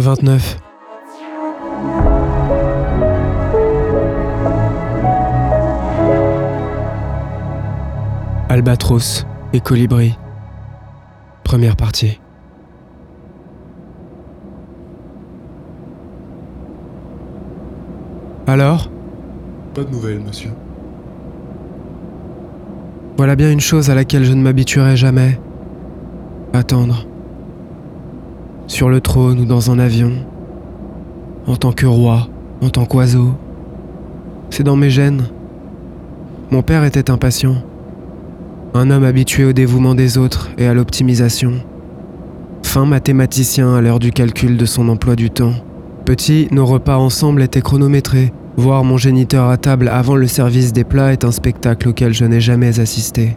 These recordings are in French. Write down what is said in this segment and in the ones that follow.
29. Albatros et Colibri. Première partie. Alors? Pas de nouvelles, monsieur. Voilà bien une chose à laquelle je ne m'habituerai jamais. Attendre. Sur le trône ou dans un avion. En tant que roi, en tant qu'oiseau. C'est dans mes gènes. Mon père était impatient. Un homme habitué au dévouement des autres et à l'optimisation. Fin mathématicien à l'heure du calcul de son emploi du temps. Petit, nos repas ensemble étaient chronométrés. Voir mon géniteur à table avant le service des plats est un spectacle auquel je n'ai jamais assisté.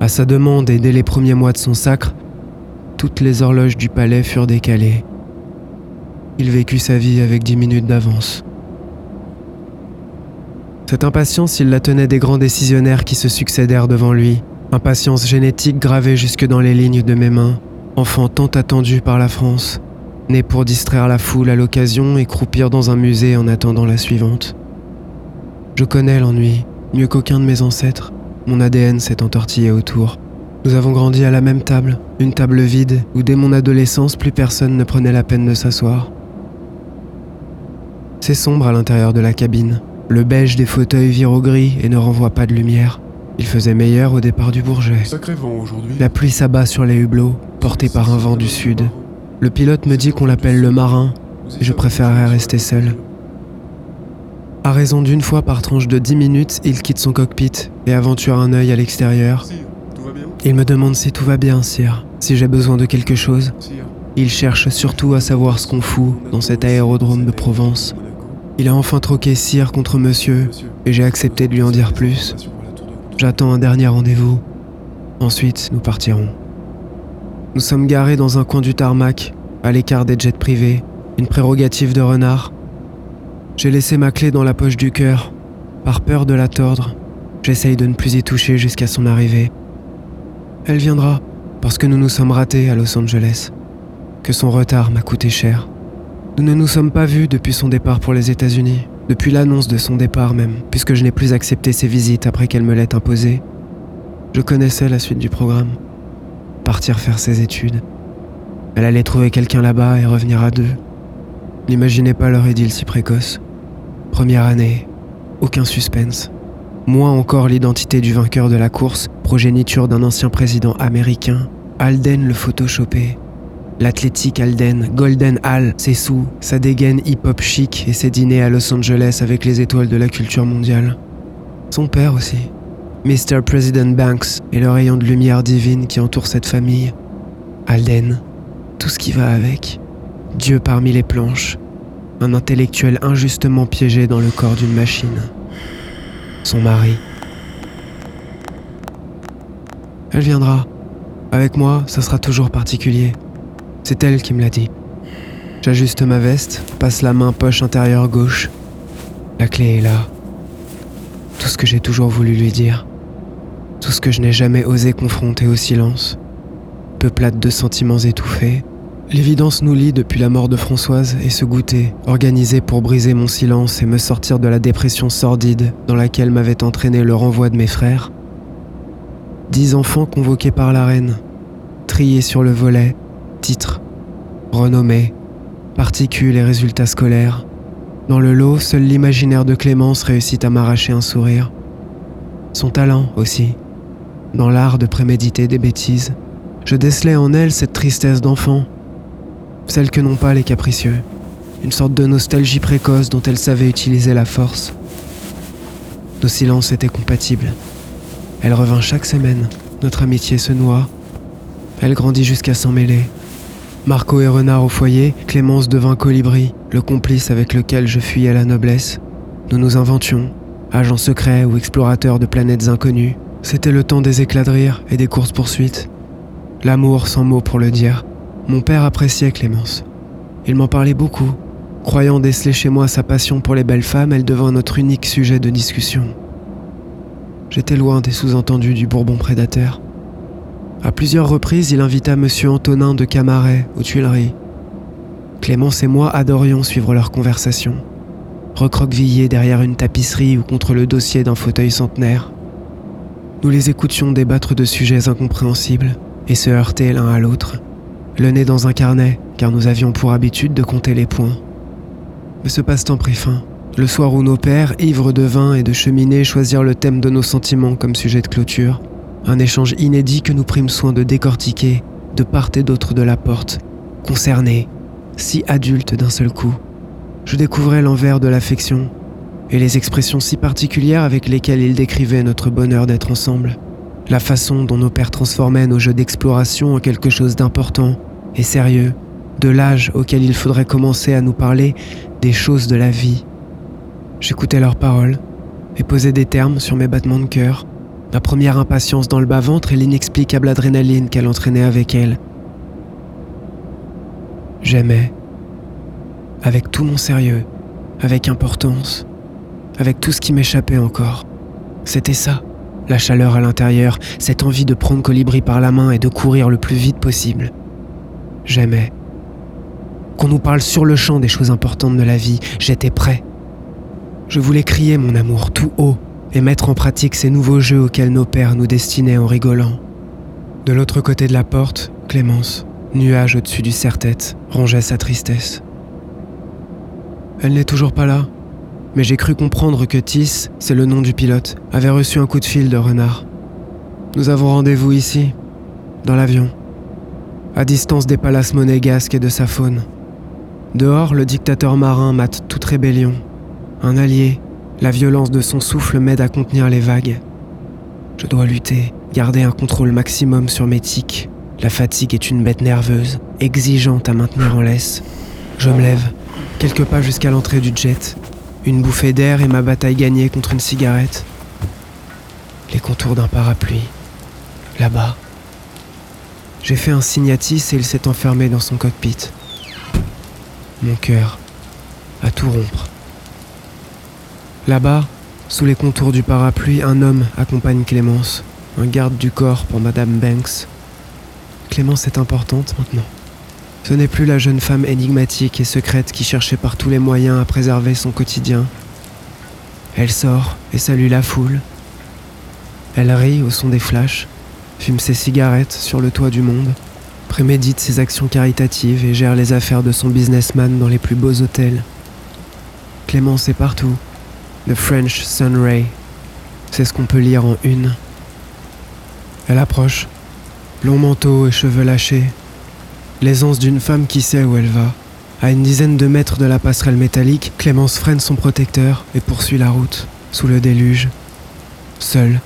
À sa demande et dès les premiers mois de son sacre, toutes les horloges du palais furent décalées. Il vécut sa vie avec dix minutes d'avance. Cette impatience, il la tenait des grands décisionnaires qui se succédèrent devant lui. Impatience génétique gravée jusque dans les lignes de mes mains. Enfant tant attendu par la France. Né pour distraire la foule à l'occasion et croupir dans un musée en attendant la suivante. Je connais l'ennui, mieux qu'aucun de mes ancêtres. Mon ADN s'est entortillé autour. Nous avons grandi à la même table, une table vide où dès mon adolescence plus personne ne prenait la peine de s'asseoir. C'est sombre à l'intérieur de la cabine. Le beige des fauteuils vire au gris et ne renvoie pas de lumière. Il faisait meilleur au départ du Bourget. Sacré vent aujourd'hui. La pluie s'abat sur les hublots, portée par un vent du sud. Le pilote me dit qu'on l'appelle le marin, et je préférerais rester seul. À raison d'une fois par tranche de 10 minutes, il quitte son cockpit et aventure un œil à l'extérieur. Sire, tout va bien Il me demande si tout va bien, sire, si j'ai besoin de quelque chose. Il cherche surtout à savoir ce qu'on fout dans cet aérodrome de Provence. Il a enfin troqué sire contre monsieur, et j'ai accepté de lui en dire plus. J'attends un dernier rendez-vous. Ensuite, nous partirons. Nous sommes garés dans un coin du tarmac, à l'écart des jets privés, une prérogative de renard. J'ai laissé ma clé dans la poche du cœur. Par peur de la tordre, j'essaye de ne plus y toucher jusqu'à son arrivée. Elle viendra, parce que nous nous sommes ratés à Los Angeles. Que son retard m'a coûté cher. Nous ne nous sommes pas vus depuis son départ pour les États-Unis, depuis l'annonce de son départ même, puisque je n'ai plus accepté ses visites après qu'elle me l'ait imposée. Je connaissais la suite du programme. Partir faire ses études. Elle allait trouver quelqu'un là-bas et revenir à deux. N'imaginez pas leur idylle si précoce. Première année, aucun suspense. Moins encore l'identité du vainqueur de la course, progéniture d'un ancien président américain, Alden le photoshopé. L'athlétique Alden, Golden Hall, ses sous, sa dégaine hip-hop chic et ses dîners à Los Angeles avec les étoiles de la culture mondiale. Son père aussi, Mr. President Banks et le rayon de lumière divine qui entoure cette famille. Alden, tout ce qui va avec. Dieu parmi les planches, un intellectuel injustement piégé dans le corps d'une machine. Son mari. Elle viendra. Avec moi, ça sera toujours particulier. C'est elle qui me l'a dit. J'ajuste ma veste, passe la main poche intérieure gauche. La clé est là. Tout ce que j'ai toujours voulu lui dire. Tout ce que je n'ai jamais osé confronter au silence. Peuplade de sentiments étouffés. L'évidence nous lie depuis la mort de Françoise et ce goûter, organisé pour briser mon silence et me sortir de la dépression sordide dans laquelle m'avait entraîné le renvoi de mes frères. Dix enfants convoqués par la reine, triés sur le volet, titres, renommées, particules et résultats scolaires. Dans le lot, seul l'imaginaire de Clémence réussit à m'arracher un sourire. Son talent aussi, dans l'art de préméditer des bêtises. Je décelais en elle cette tristesse d'enfant, celle que n'ont pas les capricieux, une sorte de nostalgie précoce dont elle savait utiliser la force. Nos silences étaient compatibles. Elle revint chaque semaine, notre amitié se noua. Elle grandit jusqu'à s'en mêler. Marco et Renard au foyer, Clémence devint colibri, le complice avec lequel je fuyais la noblesse. Nous nous inventions, agents secrets ou explorateurs de planètes inconnues. C'était le temps des éclats de rire et des courses-poursuites. L'amour sans mots pour le dire. Mon père appréciait Clémence. Il m'en parlait beaucoup. Croyant déceler chez moi sa passion pour les belles femmes, elle devint notre unique sujet de discussion. J'étais loin des sous-entendus du Bourbon prédateur. À plusieurs reprises, il invita Monsieur Antonin de Camaret aux Tuileries. Clémence et moi adorions suivre leur conversation, recroquevillés derrière une tapisserie ou contre le dossier d'un fauteuil centenaire. Nous les écoutions débattre de sujets incompréhensibles et se heurter l'un à l'autre, le nez dans un carnet, car nous avions pour habitude de compter les points. Mais ce passe-temps prit fin, le soir où nos pères, ivres de vin et de cheminée, choisirent le thème de nos sentiments comme sujet de clôture, un échange inédit que nous prîmes soin de décortiquer de part et d'autre de la porte, concernés, si adultes d'un seul coup. Je découvrais l'envers de l'affection et les expressions si particulières avec lesquelles ils décrivaient notre bonheur d'être ensemble, la façon dont nos pères transformaient nos jeux d'exploration en quelque chose d'important et sérieux, de l'âge auquel il faudrait commencer à nous parler des choses de la vie. J'écoutais leurs paroles et posais des termes sur mes battements de cœur, ma première impatience dans le bas-ventre et l'inexplicable adrénaline qu'elle entraînait avec elle. J'aimais, avec tout mon sérieux, avec importance, avec tout ce qui m'échappait encore. C'était ça, la chaleur à l'intérieur, cette envie de prendre Colibri par la main et de courir le plus vite possible. J'aimais. Qu'on nous parle sur le champ des choses importantes de la vie, j'étais prêt. Je voulais crier mon amour tout haut et mettre en pratique ces nouveaux jeux auxquels nos pères nous destinaient en rigolant. De l'autre côté de la porte, Clémence, nuage au-dessus du serre-tête, rongeait sa tristesse. Elle n'est toujours pas là, mais j'ai cru comprendre que Tis, c'est le nom du pilote, avait reçu un coup de fil de renard. Nous avons rendez-vous ici, dans l'avion, à distance des palaces monégasques et de sa faune. Dehors, le dictateur marin mate toute rébellion. Un allié, la violence de son souffle m'aide à contenir les vagues. Je dois lutter, garder un contrôle maximum sur mes tics. La fatigue est une bête nerveuse, exigeante à maintenir en laisse. Je me lève, quelques pas jusqu'à l'entrée du jet. Une bouffée d'air et ma bataille gagnée contre une cigarette. Les contours d'un parapluie. Là-bas. J'ai fait un signe à Tis et il s'est enfermé dans son cockpit. Mon cœur, à tout rompre. Là-bas, sous les contours du parapluie, un homme accompagne Clémence, un garde du corps pour Madame Banks. Clémence est importante maintenant. Ce n'est plus la jeune femme énigmatique et secrète qui cherchait par tous les moyens à préserver son quotidien. Elle sort et salue la foule. Elle rit au son des flashs, fume ses cigarettes sur le toit du monde, prémédite ses actions caritatives et gère les affaires de son businessman dans les plus beaux hôtels. Clémence est partout, The French Sun Ray. C'est ce qu'on peut lire en une. Elle approche, long manteau et cheveux lâchés. L'aisance d'une femme qui sait où elle va. À une dizaine de mètres de la passerelle métallique, Clémence freine son protecteur et poursuit la route, sous le déluge, seule.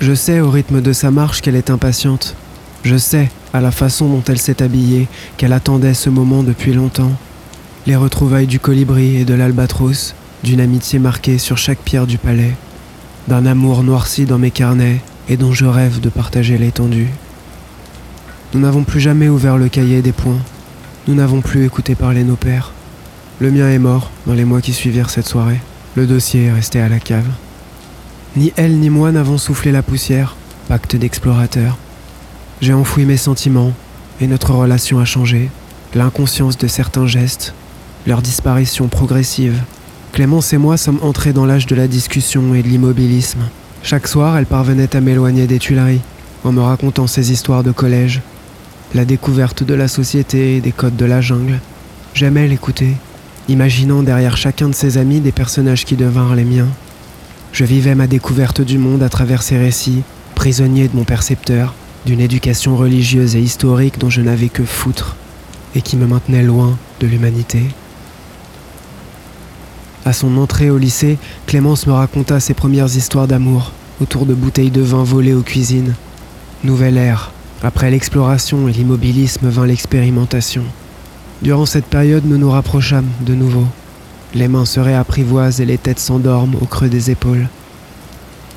Je sais au rythme de sa marche qu'elle est impatiente. Je sais, à la façon dont elle s'est habillée, qu'elle attendait ce moment depuis longtemps. Les retrouvailles du colibri et de l'albatros, d'une amitié marquée sur chaque pierre du palais, d'un amour noirci dans mes carnets et dont je rêve de partager l'étendue. Nous n'avons plus jamais ouvert le cahier des points. Nous n'avons plus écouté parler nos pères. Le mien est mort dans les mois qui suivirent cette soirée. Le dossier est resté à la cave. Ni elle ni moi n'avons soufflé la poussière, pacte d'explorateur. J'ai enfoui mes sentiments et notre relation a changé. L'inconscience de certains gestes, leur disparition progressive Clémence et moi sommes entrés dans l'âge de la discussion et de l'immobilisme. Chaque soir, elle parvenait à m'éloigner des Tuileries, en me racontant ses histoires de collège, la découverte de la société et des codes de la jungle. J'aimais l'écouter, imaginant derrière chacun de ses amis des personnages qui devinrent les miens. Je vivais ma découverte du monde à travers ses récits, prisonnier de mon percepteur, d'une éducation religieuse et historique dont je n'avais que foutre, et qui me maintenait loin de l'humanité. À son entrée au lycée, Clémence me raconta ses premières histoires d'amour, autour de bouteilles de vin volées aux cuisines. Nouvelle ère. Après l'exploration et l'immobilisme vint l'expérimentation. Durant cette période, nous nous rapprochâmes de nouveau. Les mains se réapprivoisent et les têtes s'endorment au creux des épaules.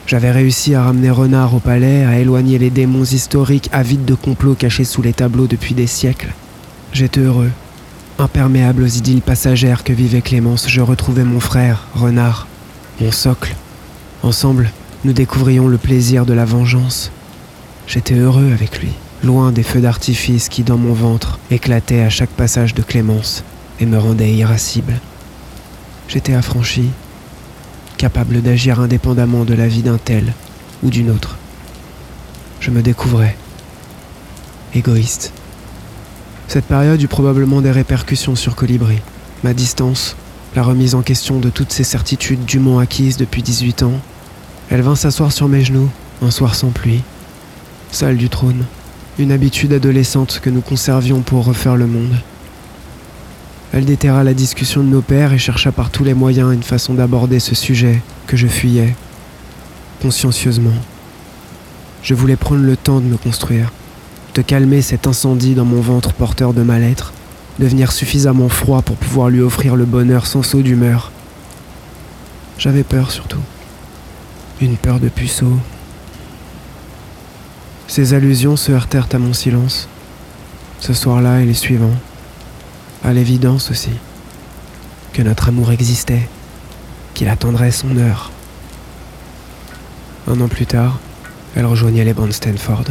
J'avais réussi à ramener Renard au palais, à éloigner les démons historiques avides de complots cachés sous les tableaux depuis des siècles. J'étais heureux, Imperméable aux idylles passagères que vivait Clémence, je retrouvais mon frère, Renard, mon socle. Ensemble, nous découvrions le plaisir de la vengeance. J'étais heureux avec lui. loin des feux d'artifice qui, dans mon ventre, éclataient à chaque passage de clémence et me rendaient irascible. J'étais affranchi, capable d'agir indépendamment de la vie d'un tel ou d'une autre. Je me découvrais égoïste. Cette période eut probablement des répercussions sur Colibri. Ma distance, la remise en question de toutes ces certitudes dûment acquises depuis 18 ans. Elle vint s'asseoir sur mes genoux, un soir sans pluie, seule du trône, une habitude adolescente que nous conservions pour refaire le monde. Elle déterra la discussion de nos pères et chercha par tous les moyens une façon d'aborder ce sujet que je fuyais, consciencieusement. Je voulais prendre le temps de me construire, de calmer cet incendie dans mon ventre porteur de mal-être, devenir suffisamment froid pour pouvoir lui offrir le bonheur sans saut d'humeur. J'avais peur surtout. Une peur de puceau. Ces allusions se heurtèrent à mon silence, ce soir-là et les suivants, à l'évidence aussi, que notre amour existait, qu'il attendrait son heure. Un an plus tard, elle rejoignait les bandes Stanford.